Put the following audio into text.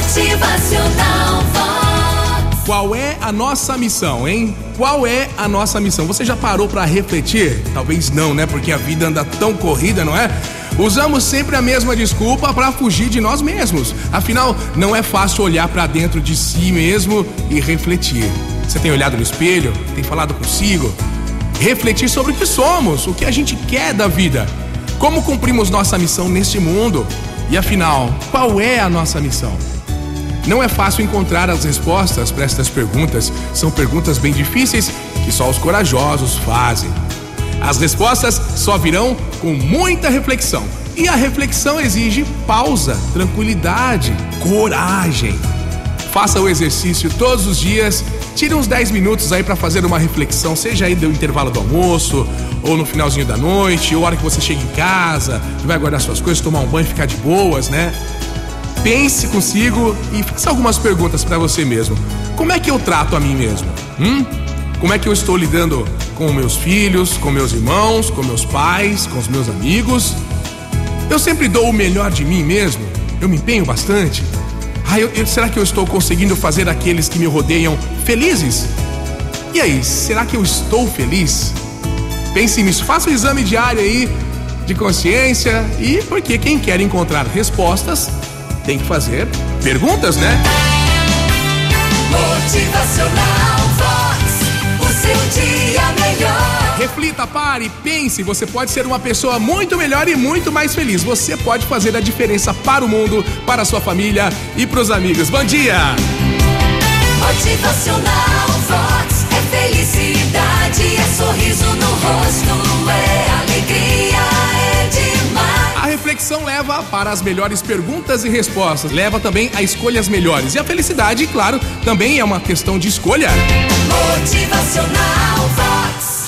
Motivacional Vox. Qual é a nossa missão, hein? Qual é a nossa missão? Você já parou para refletir? Talvez não, né? Porque a vida anda tão corrida, não é? Usamos sempre a mesma desculpa para fugir de nós mesmos. Afinal, não é fácil olhar para dentro de si mesmo e refletir. Você tem olhado no espelho? Tem falado consigo? Refletir sobre o que somos, o que a gente quer da vida, como cumprimos nossa missão neste mundo e afinal, qual é a nossa missão? Não é fácil encontrar as respostas para estas perguntas. São perguntas bem difíceis que só os corajosos fazem. As respostas só virão com muita reflexão. E a reflexão exige pausa, tranquilidade, coragem. Faça o exercício todos os dias. Tire uns 10 minutos aí para fazer uma reflexão, seja aí do intervalo do almoço, ou no finalzinho da noite, ou a hora que você chega em casa, vai guardar suas coisas, tomar um banho e ficar de boas, né? Pense consigo e faça algumas perguntas para você mesmo. Como é que eu trato a mim mesmo? Hum? Como é que eu estou lidando com meus filhos, com meus irmãos, com meus pais, com os meus amigos? Eu sempre dou o melhor de mim mesmo? Eu me empenho bastante? Ah, eu, eu, será que eu estou conseguindo fazer aqueles que me rodeiam felizes? E aí, será que eu estou feliz? Pense nisso, faça o um exame diário aí de consciência e porque quem quer encontrar respostas tem que fazer perguntas, né? Motivacional Vox, o seu dia melhor. Reflita, pare, pense. Você pode ser uma pessoa muito melhor e muito mais feliz. Você pode fazer a diferença para o mundo, para a sua família e para os amigos. Bom dia! Motivacional Vox é felicidade, reflexão leva para as melhores perguntas e respostas, leva também a escolhas melhores. E a felicidade, claro, também é uma questão de escolha. Motivacional